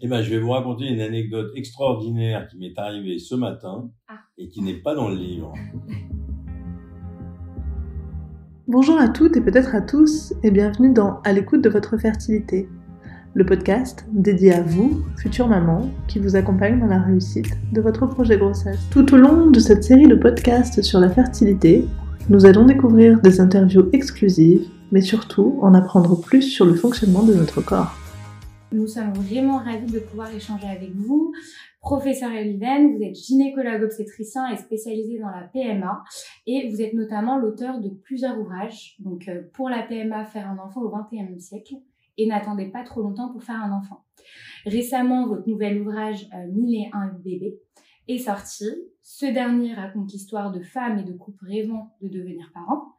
Eh ben, je vais vous raconter une anecdote extraordinaire qui m'est arrivée ce matin Ah. et qui n'est pas dans le livre. Bonjour à toutes et peut-être à tous et bienvenue dans À l'écoute de votre fertilité, le podcast dédié à vous, future maman, qui vous accompagne dans la réussite de votre projet grossesse. Tout au long de cette série de podcasts sur la fertilité, nous allons découvrir des interviews exclusives, mais surtout en apprendre plus sur le fonctionnement de notre corps. Nous sommes vraiment ravis de pouvoir échanger avec vous. Professeur Eliven, vous êtes gynécologue obstétricien et spécialisé dans la PMA et vous êtes notamment l'auteur de plusieurs ouvrages. Donc euh, pour la PMA, faire un enfant au XXIe siècle et n'attendez pas trop longtemps pour faire un enfant. Récemment, votre nouvel ouvrage euh, 1001 bébés est sorti. Ce dernier raconte l'histoire de femmes et de couples rêvant de devenir parents.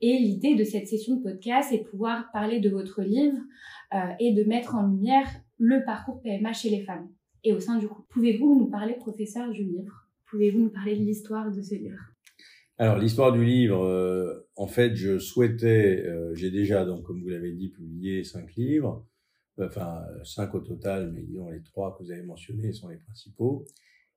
Et l'idée de cette session de podcast est de pouvoir parler de votre livre euh, et de mettre en lumière le parcours PMA chez les femmes et au sein du couple. Pouvez-vous nous parler, professeur, du livre? Pouvez-vous nous parler de l'histoire de ce livre? Alors, l'histoire du livre, euh, en fait, je souhaitais, euh, j'ai déjà, donc, comme vous l'avez dit, publié cinq livres, enfin, cinq au total, mais disons les trois que vous avez mentionnés sont les principaux.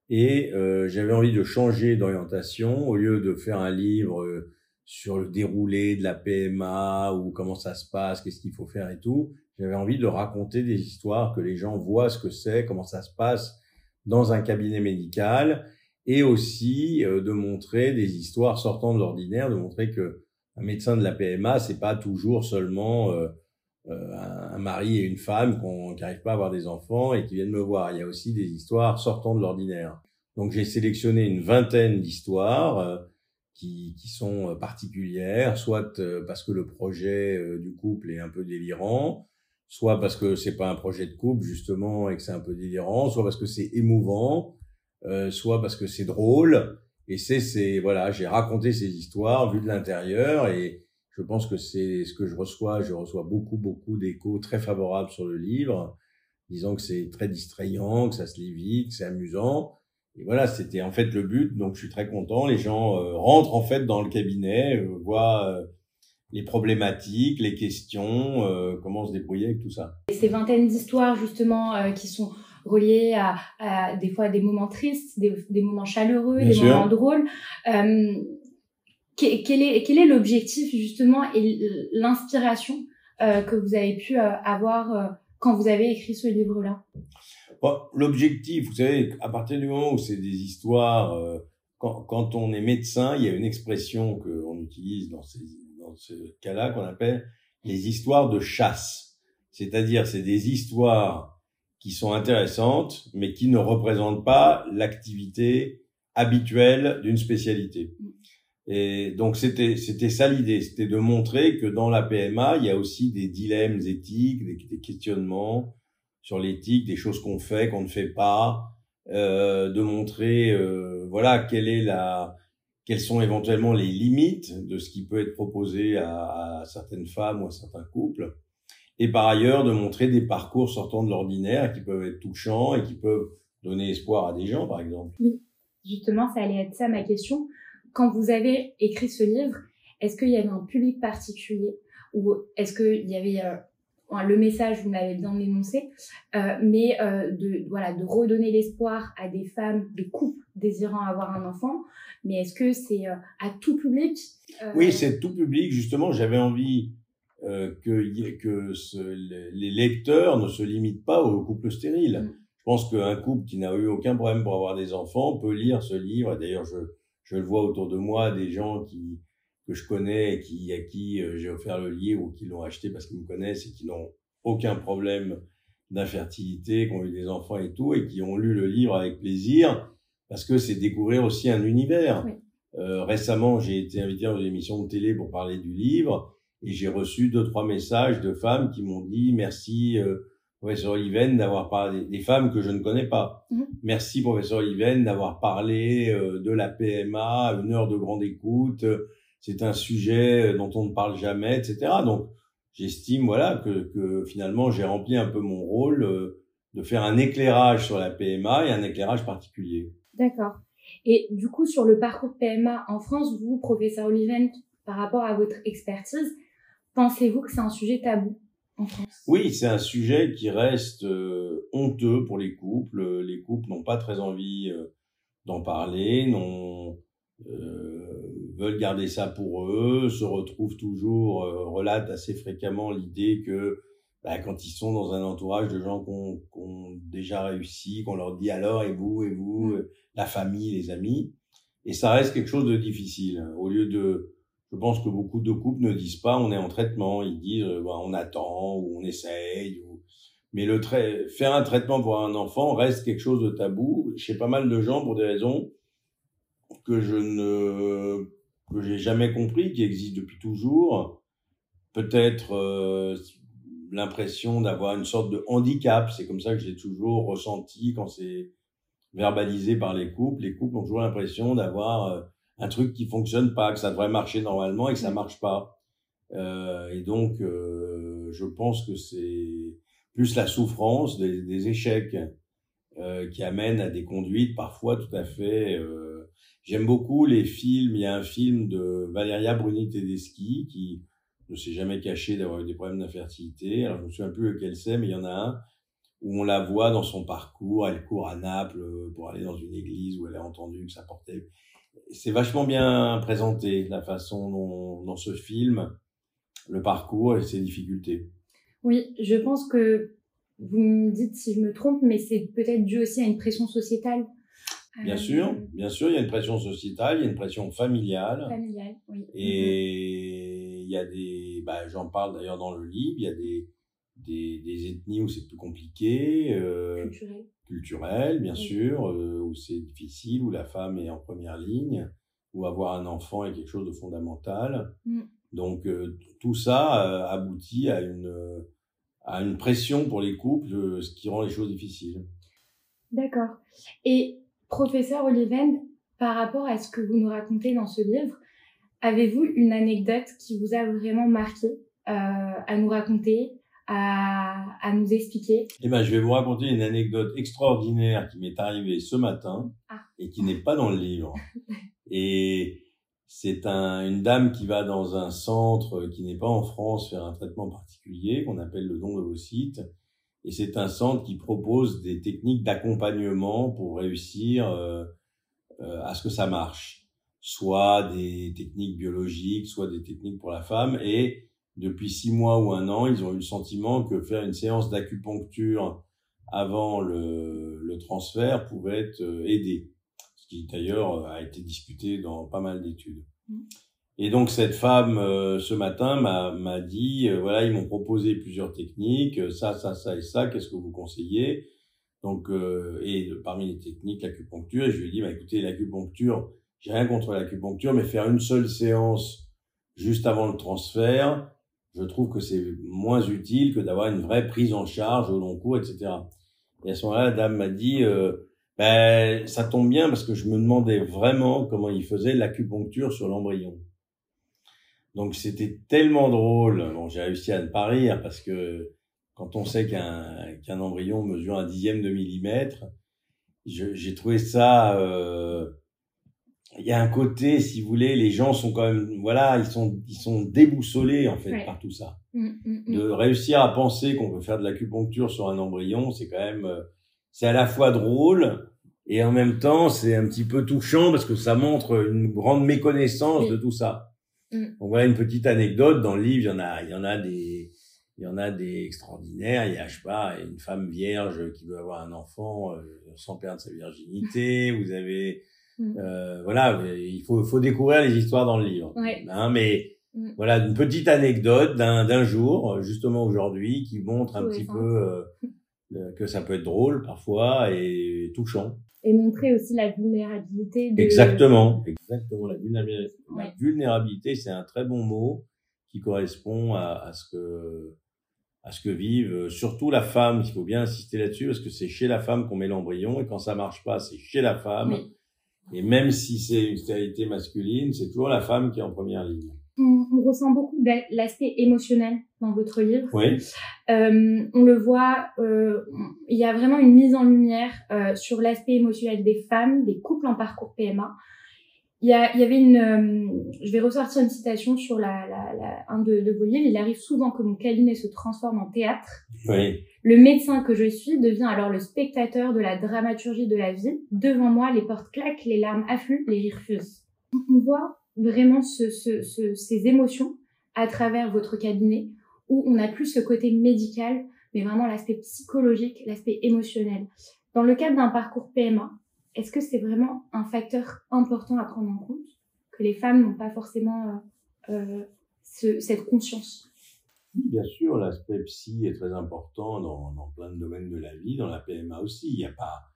Et j'avais envie de changer d'orientation, au lieu de faire un livre sur le déroulé de la PMA ou comment ça se passe, qu'est-ce qu'il faut faire et tout. J'avais envie de raconter des histoires, que les gens voient ce que c'est, comment ça se passe dans un cabinet médical, et aussi euh, de montrer des histoires sortant de l'ordinaire, de montrer que un médecin de la PMA, c'est pas toujours seulement euh, euh, un mari et une femme qui n'arrivent pas à avoir des enfants et qui viennent me voir. Il y a aussi des histoires sortant de l'ordinaire. Donc j'ai sélectionné une vingtaine d'histoires qui, qui sont euh, particulières, soit euh, parce que le projet euh, du couple est un peu délirant, soit parce que c'est pas un projet de couple justement et que c'est un peu délirant, soit parce que c'est émouvant, euh, soit parce que c'est drôle. Et c'est, c'est voilà, j'ai raconté ces histoires vues de l'intérieur et je pense que c'est ce que je reçois. Je reçois beaucoup, beaucoup d'échos très favorables sur le livre, disant que c'est très distrayant, que ça se lit vite, que c'est amusant. Et voilà, c'était en fait le but. Donc, je suis très content. Les gens euh, rentrent en fait dans le cabinet, euh, voient euh, les problématiques, les questions, comment se débrouiller avec tout ça. Et ces vingtaines d'histoires justement qui sont reliées à, à des fois des moments tristes, des, des moments chaleureux, Bien des sûr. moments drôles. Que- quel est quel est l'objectif justement et l'inspiration que vous avez pu avoir quand vous avez écrit ce livre-là? Bon, L'objectif, vous savez, à partir du moment où c'est des histoires, euh, quand, quand on est médecin, il y a une expression qu'on utilise dans, ces, dans ce cas-là qu'on appelle les histoires de chasse. C'est-à-dire, c'est des histoires qui sont intéressantes, mais qui ne représentent pas l'activité habituelle d'une spécialité. Et donc c'était c'était ça l'idée, c'était de montrer que dans la PMA, il y a aussi des dilemmes éthiques, des, des questionnements sur l'éthique, des choses qu'on fait, qu'on ne fait pas, euh, de montrer euh, voilà quelle est la quelles sont éventuellement les limites de ce qui peut être proposé à, à certaines femmes ou à certains couples, et par ailleurs de montrer des parcours sortant de l'ordinaire qui peuvent être touchants et qui peuvent donner espoir à des gens, par exemple. Justement, ça allait être ça ma question. Quand vous avez écrit ce livre, est-ce qu'il y avait un public particulier ou est-ce qu'il y avait euh, le message, vous l'avez bien énoncé, euh, mais euh, de voilà de redonner l'espoir à des femmes, des couples désirant avoir un enfant. Mais est-ce que c'est euh, à tout public Euh, Oui, c'est tout public. Justement, j'avais envie que, que ce- les lecteurs ne se limitent pas aux couples stériles. Mm. Je pense qu'un couple qui n'a eu aucun problème pour avoir des enfants peut lire ce livre. D'ailleurs, je, je le vois autour de moi, des gens qui que je connais et qui, à qui euh, j'ai offert le livre ou qui l'ont acheté parce qu'ils me connaissent et qui n'ont aucun problème d'infertilité, qui ont eu des enfants et tout, et qui ont lu le livre avec plaisir parce que c'est découvrir aussi un univers. Oui. Euh, récemment, j'ai été invité dans une émission de télé pour parler du livre et j'ai reçu deux trois messages de femmes qui m'ont dit merci euh, professeur Oliven d'avoir parlé des femmes que je ne connais pas. Mhm. Merci professeur Oliven d'avoir parlé euh, de la PMA, une heure de grande écoute. C'est un sujet dont on ne parle jamais, etc. Donc j'estime voilà que, que finalement j'ai rempli un peu mon rôle euh, de faire un éclairage sur la PMA et un éclairage particulier. D'accord. Et du coup, sur le parcours PMA en France, vous, professeur Oliven, par rapport à votre expertise, pensez-vous que c'est un sujet tabou en France? Oui, c'est un sujet qui reste honteux pour les couples. Les couples n'ont pas très envie d'en parler, n'ont veulent garder ça pour eux, se retrouvent toujours, euh, relatent assez fréquemment l'idée que bah, quand ils sont dans un entourage de gens qui ont, déjà réussi, qu'on leur dit alors et vous et vous, mm. euh, la famille, les amis, et ça reste quelque chose de difficile. Au lieu de, je pense que beaucoup de couples ne disent pas on est en traitement, ils disent euh, bah, on attend ou on essaye. Ou... Mais le trait, faire un traitement pour un enfant reste quelque chose de tabou chez pas mal de gens pour des raisons que je ne que j'ai jamais compris, qui existe depuis toujours. Peut-être euh, l'impression d'avoir une sorte de handicap. C'est comme ça que j'ai toujours ressenti quand c'est verbalisé par les couples. Les couples ont toujours l'impression d'avoir euh, un truc qui fonctionne pas, que ça devrait marcher normalement et que ça marche pas. Euh, et donc, euh, je pense que c'est plus la souffrance des, des échecs euh, qui amènent à des conduites parfois tout à fait J'aime beaucoup les films. Il y a un film de Valeria Bruni Tedeschi qui ne s'est jamais caché d'avoir eu des problèmes d'infertilité. Alors, je me souviens plus lequel c'est, mais il y en a un où on la voit dans son parcours. Elle court à Naples pour aller dans une église où elle a entendu que ça portait. C'est vachement bien présenté, la façon dont, dans ce film, le parcours et ses difficultés. Oui, je pense que vous me dites si je me trompe, mais c'est peut-être dû aussi à une pression sociétale Bien sûr, bien sûr, il y a une pression sociétale, il y a une pression familiale. Familiale, oui. Et il y a des, bah, j'en parle d'ailleurs dans le livre, il y a des, des, des ethnies où c'est plus compliqué. Euh, culturel. Culturel, bien sûr, euh, où c'est difficile, où la femme est en première ligne, où avoir un enfant est quelque chose de fondamental. Mm. Donc euh, tout ça euh, aboutit à une, à une pression pour les couples, ce qui rend les choses difficiles. D'accord. Et Professeur Oliven, par rapport à ce que vous nous racontez dans ce livre, avez-vous une anecdote qui vous a vraiment marqué euh, à nous raconter, à, à, nous expliquer? Eh ben, je vais vous raconter une anecdote extraordinaire qui m'est arrivée ce matin ah. et qui n'est pas dans le livre. et c'est un, une dame qui va dans un centre qui n'est pas en France faire un traitement particulier qu'on appelle le don de vos sites et c'est un centre qui propose des techniques d'accompagnement pour réussir euh, euh, à ce que ça marche. Soit des techniques biologiques, soit des techniques pour la femme. Et depuis six mois ou un an, ils ont eu le sentiment que faire une séance d'acupuncture avant le, le, transfert pouvait être euh, aidé. Ce qui d'ailleurs a été discuté dans pas mal d'études. Mmh. Et donc cette femme euh, ce matin m'a dit euh, voilà ils m'ont proposé plusieurs techniques euh, ça ça ça et ça qu'est-ce que vous conseillez? Donc et parmi les techniques l'acupuncture et je lui ai dit bah écoutez l'acupuncture j'ai rien contre l'acupuncture mais faire une seule séance juste avant le transfert je trouve que c'est moins utile que d'avoir une vraie prise en charge au long cours etc et à ce moment-là la dame m'a dit ben ça tombe bien parce que je me demandais vraiment comment il faisait l'acupuncture sur l'embryon donc c'était tellement drôle. Bon, j'ai réussi à ne pas rire parce que quand on sait qu'un qu'un embryon mesure un dixième de millimètre, j'ai trouvé ça. Euh, il y a un côté, si vous voulez, les gens sont quand même, voilà, ils sont ils sont déboussolés en fait par tout ça. Mmh, mmh, mmh. De réussir à penser qu'on peut faire de l'acupuncture sur un embryon, c'est quand même, euh, c'est à la fois drôle et en même temps c'est un petit peu touchant parce que ça montre une grande méconnaissance de tout ça. Mm. Donc voilà une petite anecdote dans le livre. Il y en a, il y en a des, il y en a des extraordinaires. Il y a, je sais pas, une femme vierge qui veut avoir un enfant euh, sans perdre sa virginité. Vous avez, mm. euh, voilà, il faut, faut découvrir les histoires dans le livre. Hein, mais mm. voilà, une petite anecdote d'un d'un jour, justement aujourd'hui, qui montre un petit peu euh, que ça peut être drôle parfois et touchant et montrer aussi la vulnérabilité. De... Exactement, exactement. La vulnérabilité, la vulnérabilité, c'est un très bon mot qui correspond à, à, ce que à ce que vivent surtout la femme. Il faut bien insister là-dessus parce que c'est chez la femme qu'on met l'embryon et quand ça marche pas, c'est chez la femme. Et même si c'est une stérilité masculine, c'est toujours la femme qui est en première ligne on, ressent beaucoup l'aspect émotionnel dans votre livre. Oui. Euh, on le voit, euh, il y a vraiment une mise en lumière euh, sur l'aspect émotionnel des femmes, des couples en parcours PMA. il y, a, il y avait une, euh, je vais ressortir une citation sur la, la, la un de, de vos livres. Il arrive souvent que mon cabinet se transforme en théâtre. Oui. Le médecin que je suis devient alors le spectateur de la dramaturgie de la vie. Devant moi, les portes claquent, les larmes affluent, les rires fusent. On voit vraiment ce, ce, ce, ces émotions à travers votre cabinet où on n'a plus ce côté médical, mais vraiment l'aspect psychologique, l'aspect émotionnel. Dans le cadre d'un parcours PMA, est-ce que c'est vraiment un facteur important à prendre en compte que les femmes n'ont pas forcément euh, euh, ce, cette conscience? Bien sûr, l'aspect psy est très important dans, dans, plein de domaines de la vie, dans la PMA aussi. Il y a pas,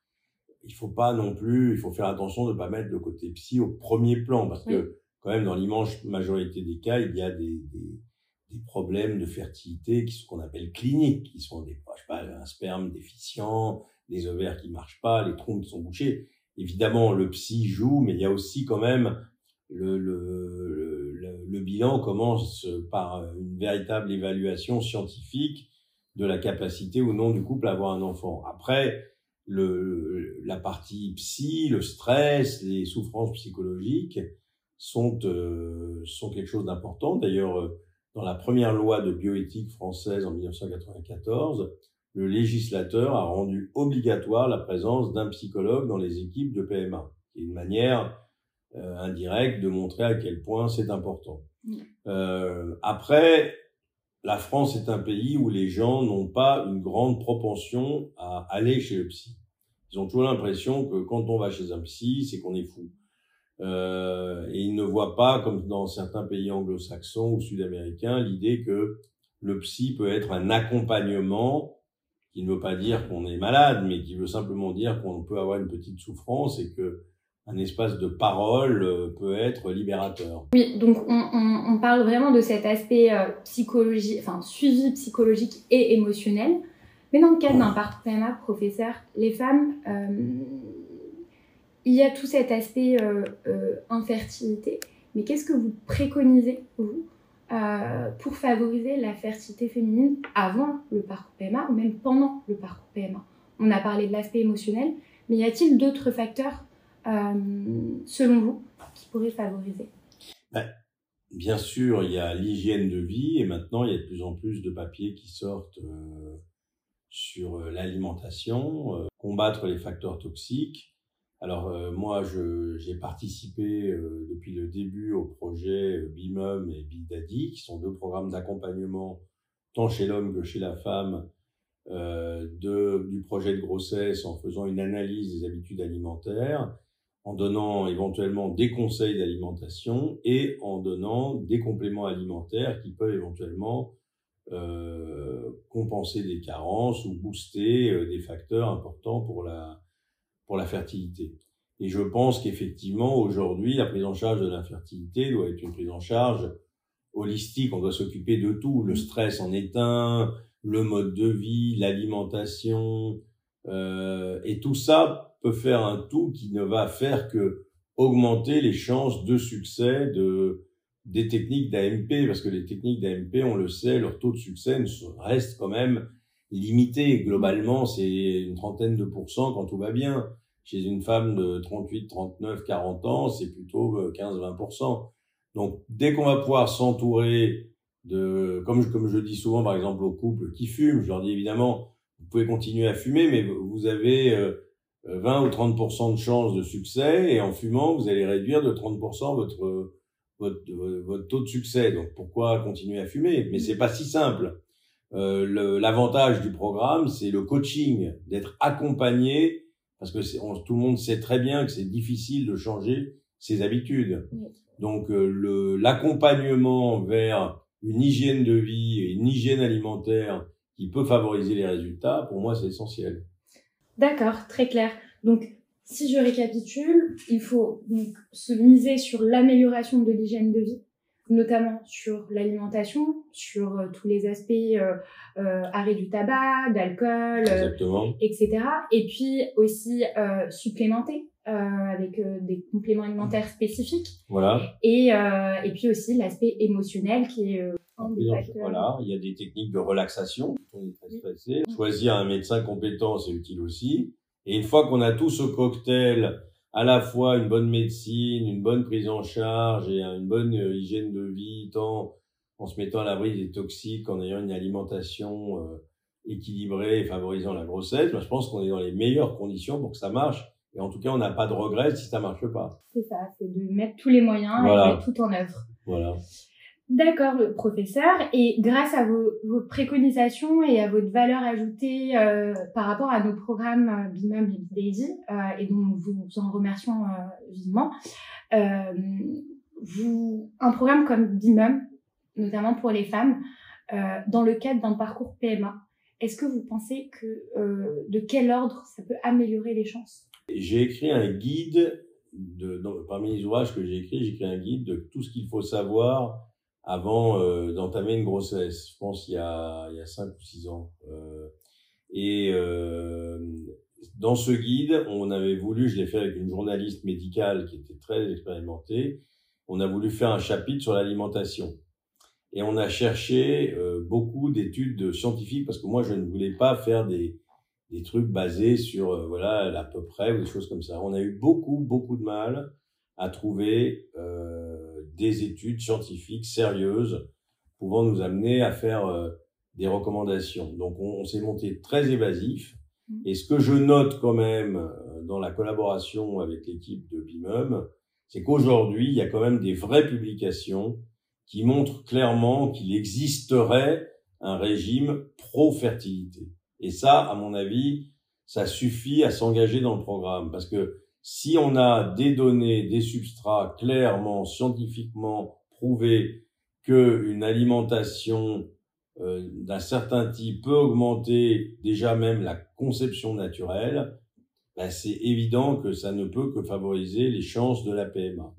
il faut pas non plus, il faut faire attention de ne pas mettre le côté psy au premier plan parce que quand même dans l'immense majorité des cas, il y a des, des, des problèmes de fertilité qui sont qu'on appelle cliniques, qui sont des, je sais pas, un sperme déficient, les ovaires qui marchent pas, les trompes qui sont bouchées. Évidemment, le psy joue, mais il y a aussi quand même le, le, le, le bilan commence par une véritable évaluation scientifique de la capacité ou non du couple à avoir un enfant. Après, le, la partie psy, le stress, les souffrances psychologiques sont, euh, sont quelque chose d'important. D'ailleurs, dans la première loi de bioéthique française en 1994, le législateur a rendu obligatoire la présence d'un psychologue dans les équipes de PMA. C'est une manière euh, indirecte de montrer à quel point c'est important. Euh, après, la France est un pays où les gens n'ont pas une grande propension à aller chez le psy. Ils ont toujours l'impression que quand on va chez un psy, c'est qu'on est fou. Euh, et ils ne voient pas, comme dans certains pays anglo-saxons ou sud-américains, l'idée que le psy peut être un accompagnement qui ne veut pas dire qu'on est malade, mais qui veut simplement dire qu'on peut avoir une petite souffrance et que un espace de parole euh, peut être libérateur. Oui, donc on, on, on parle vraiment de cet aspect euh, psychologie, enfin suivi psychologique et émotionnel. Mais dans le cadre d'un PMA, professeur, les femmes, euh, il y a tout cet aspect euh, euh infertilité. Mais qu'est-ce que vous préconisez, vous, euh, pour favoriser la fertilité féminine avant le parcours PMA ou même pendant le parcours PMA. On a parlé de l'aspect émotionnel, mais y a-t-il d'autres facteurs, selon vous, qui pourraient favoriser? Ben, Bien sûr, il y a l'hygiène de vie et maintenant il y a de plus en plus de papiers qui sortent sur l'alimentation, combattre les facteurs toxiques. Alors euh, moi, j'ai participé euh, depuis le début au projet euh, BIMUM et BIDADI, qui sont deux programmes d'accompagnement tant chez l'homme que chez la femme de, du projet de grossesse en faisant une analyse des habitudes alimentaires, en donnant éventuellement des conseils d'alimentation et en donnant des compléments alimentaires qui peuvent éventuellement euh, compenser des carences ou booster des facteurs importants pour la, pour la fertilité. Et je pense qu'effectivement, aujourd'hui, la prise en charge de l'infertilité doit être une prise en charge holistique. On doit s'occuper de tout. Le stress en est un, le mode de vie, l'alimentation, euh, et tout ça peut faire un tout qui ne va faire que augmenter les chances de succès de des techniques d'AMP, parce que les techniques d'AMP, on le sait, leur taux de succès reste quand même limité. Globalement, c'est une trentaine de pourcents quand tout va bien. Chez une femme de 38, 39, 40 ans, c'est plutôt 15-20%. Euh, Donc, dès qu'on va pouvoir s'entourer de, comme je, comme je dis souvent, par exemple, aux couples qui fument, je leur dis évidemment, vous pouvez continuer à fumer, mais vous avez 20 euh, ou 30% de chances de succès, et en fumant, vous allez réduire de 30% votre, votre, votre taux de succès. Donc, pourquoi continuer à fumer? Mais c'est pas si simple. Euh, L'avantage du programme, c'est le coaching, d'être accompagné, parce que tout le monde sait très bien que c'est difficile de changer ses habitudes. Donc euh, l'accompagnement vers une hygiène de vie et une hygiène alimentaire qui peut favoriser les résultats, pour moi, c'est essentiel. D'accord, très clair. Donc, si je récapitule, il faut donc se miser sur l'amélioration de l'hygiène de vie, notamment sur l'alimentation, sur euh, tous les aspects euh, euh, arrêt du tabac, d'alcool, euh, etc. Et puis aussi euh, supplémenter euh, avec des compléments alimentaires spécifiques. Voilà. Et, et puis aussi l'aspect émotionnel qui est un des Voilà, il y a des techniques de relaxation. Choisir un médecin compétent, c'est utile aussi. Et une fois qu'on a tout ce cocktail à la fois une bonne médecine, une bonne prise en charge et une bonne euh, hygiène de vie, tant en se mettant à l'abri des toxiques, en ayant une alimentation euh, équilibrée et favorisant la grossesse, ben, je pense qu'on est dans les meilleures conditions pour que ça marche. Et en tout cas, on n'a pas de regrets si ça marche pas. C'est ça, c'est de mettre tous les moyens et de mettre tout en œuvre. Voilà. D'accord, le professeur. Et grâce à vos, préconisations et à votre valeur ajoutée euh, par rapport à nos programmes euh, BIMUM et Daisy, euh, et dont nous vous en remercions vivement, un programme comme BIMUM, notamment pour les femmes, dans le cadre d'un parcours PMA, est-ce que vous pensez que de quel ordre ça peut améliorer les chances? J'ai écrit un guide, de, parmi les ouvrages que j'ai écrits, j'ai écrit un guide de tout ce qu'il faut savoir avant euh, d'entamer une grossesse. Je pense il y a il y a cinq ou six ans. Euh, et euh, dans ce guide, on avait voulu, je l'ai fait avec une journaliste médicale qui était très expérimentée, on a voulu faire un chapitre sur l'alimentation. Et on a cherché euh, beaucoup d'études scientifiques parce que moi je ne voulais pas faire des des trucs basés sur euh, voilà à peu près ou des choses comme ça. On a eu beaucoup beaucoup de mal à trouver euh, des études scientifiques sérieuses pouvant nous amener à faire euh, des recommandations. Donc on, on s'est monté très évasif. Mmh. Et ce que je note quand même euh, dans la collaboration avec l'équipe de BIMUM, c'est qu'aujourd'hui, il y a quand même des vraies publications qui montrent clairement qu'il existerait un régime pro-fertilité. Et ça, à mon avis, ça suffit à s'engager dans le programme parce que si on a des données, des substrats clairement, scientifiquement prouvés qu'une alimentation euh, d'un certain type peut augmenter déjà même la conception naturelle, ben c'est évident que ça ne peut que favoriser les chances de la PMA.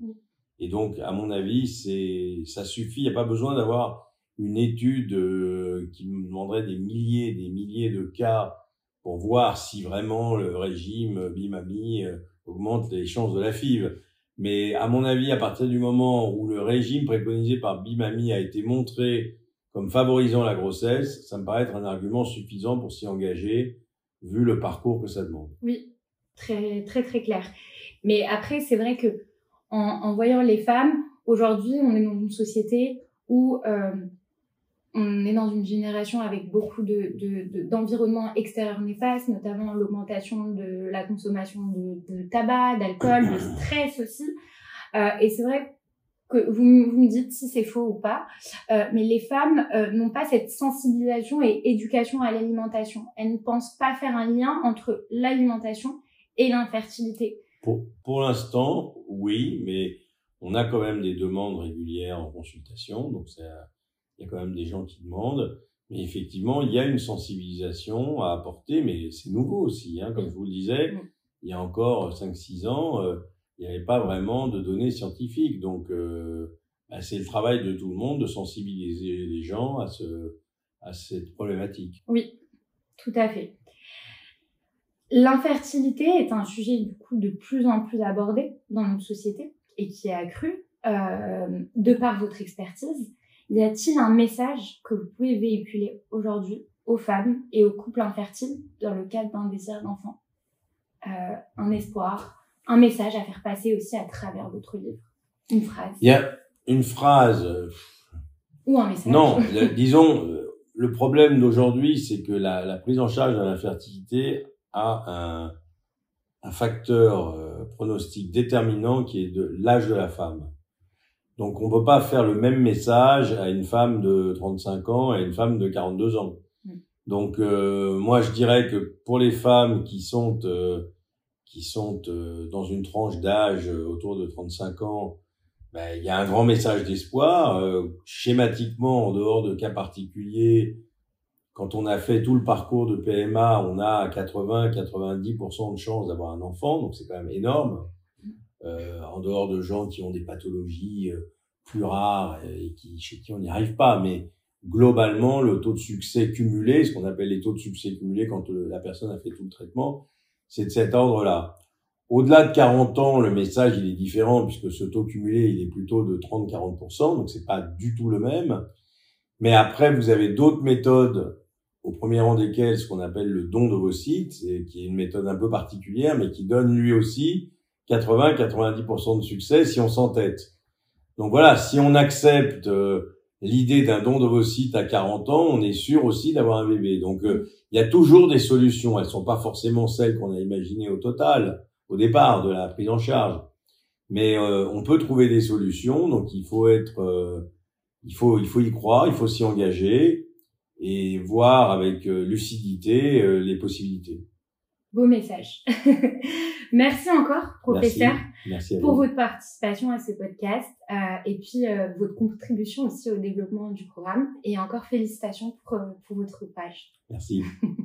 Et donc, à mon avis, c'est ça suffit. Il n'y a pas besoin d'avoir une étude euh, qui nous demanderait des milliers, des milliers de cas pour voir si vraiment le régime Bimami euh, augmente les chances de la FIV. Mais à mon avis, à partir du moment où le régime préconisé par Bimami a été montré comme favorisant la grossesse, ça me paraît être un argument suffisant pour s'y engager, vu le parcours que ça demande. Oui, très très très clair. Mais après, c'est vrai que en, voyant les femmes, aujourd'hui, on est dans une société où euh, on est dans une génération avec beaucoup de, d'environnements de, extérieurs néfastes, notamment l'augmentation de la consommation de, de tabac, d'alcool, de stress aussi. Euh, et c'est vrai que vous, vous, me dites si c'est faux ou pas, euh, mais les femmes euh, n'ont pas cette sensibilisation et éducation à l'alimentation. Elles ne pensent pas faire un lien entre l'alimentation et l'infertilité. Pour, pour l'instant, oui, mais on a quand même des demandes régulières en consultation, donc c'est il y a quand même des gens qui demandent. Mais effectivement, il y a une sensibilisation à apporter, mais c'est nouveau aussi. Hein, comme je vous le disais, il y a encore 5-6 ans, euh, il n'y avait pas vraiment de données scientifiques. Donc, euh, bah, c'est le travail de tout le monde de sensibiliser les gens à, ce, à cette problématique. Oui, tout à fait. L'infertilité est un sujet du coup de plus en plus abordé dans notre société et qui est accru euh, de par votre expertise. Y a-t-il un message que vous pouvez véhiculer aujourd'hui aux femmes et aux couples infertiles dans le cadre d'un désir d'enfant euh, Un espoir, un message à faire passer aussi à travers votre livre Une phrase Il y a une phrase. Euh, Ou un message Non, disons, euh, le problème d'aujourd'hui, c'est que la, la, prise en charge de l'infertilité a un, un facteur euh, pronostic déterminant qui est de l'âge de la femme. Donc on peut pas faire le même message à une femme de 35 ans et à une femme de 42 ans. Mm. Donc euh, moi je dirais que pour les femmes qui sont euh, qui sont euh, dans une tranche d'âge autour de 35 ans, ben, il y a un grand message d'espoir. schématiquement, en dehors de cas particuliers, quand on a fait tout le parcours de PMA, on a 80-90% de chances d'avoir un enfant, donc c'est quand même énorme euh, en dehors de gens qui ont des pathologies euh, plus rares et qui, chez qui on n'y arrive pas. Mais globalement, le taux de succès cumulé, ce qu'on appelle les taux de succès cumulés quand euh, la personne a fait tout le traitement, c'est de cet ordre-là. Au-delà de 40 ans, le message il est différent puisque ce taux cumulé il est plutôt de 30-40%, donc c'est pas du tout le même. Mais après, vous avez d'autres méthodes, au premier rang desquelles ce qu'on appelle le don de vos sites, qui est une méthode un peu particulière, mais qui donne lui aussi 80-90% de succès si on s'entête. Donc voilà, si on accepte euh, l'idée d'un don d'ovocytes à 40 ans, on est sûr aussi d'avoir un bébé. Donc euh, il y a toujours des solutions. Elles sont pas forcément celles qu'on a imaginées au total, au départ de la prise en charge. Mais euh, on peut trouver des solutions. Donc il faut être, il faut, il faut y croire, il faut s'y engager et voir avec lucidité les possibilités. Beau message. Merci encore, professeur, Merci. pour votre participation à ce podcast euh, et puis euh, votre contribution aussi au développement du programme. Et encore félicitations pour, pour votre page. Merci.